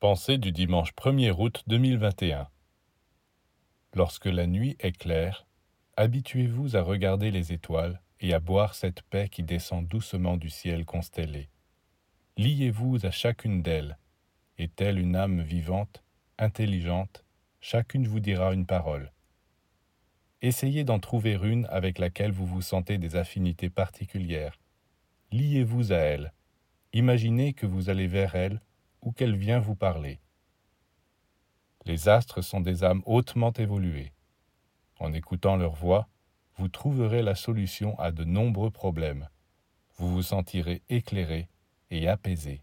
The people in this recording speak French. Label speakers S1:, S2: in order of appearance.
S1: Pensée du dimanche 1er août 2021 Lorsque la nuit est claire, habituez-vous à regarder les étoiles et à boire cette paix qui descend doucement du ciel constellé. Liez-vous à chacune d'elles, et telle une âme vivante, intelligente, chacune vous dira une parole. Essayez d'en trouver une avec laquelle vous vous sentez des affinités particulières. Liez-vous à elle. Imaginez que vous allez vers elle ou qu'elle vient vous parler. Les astres sont des âmes hautement évoluées. En écoutant leur voix, vous trouverez la solution à de nombreux problèmes. Vous vous sentirez éclairé et apaisé.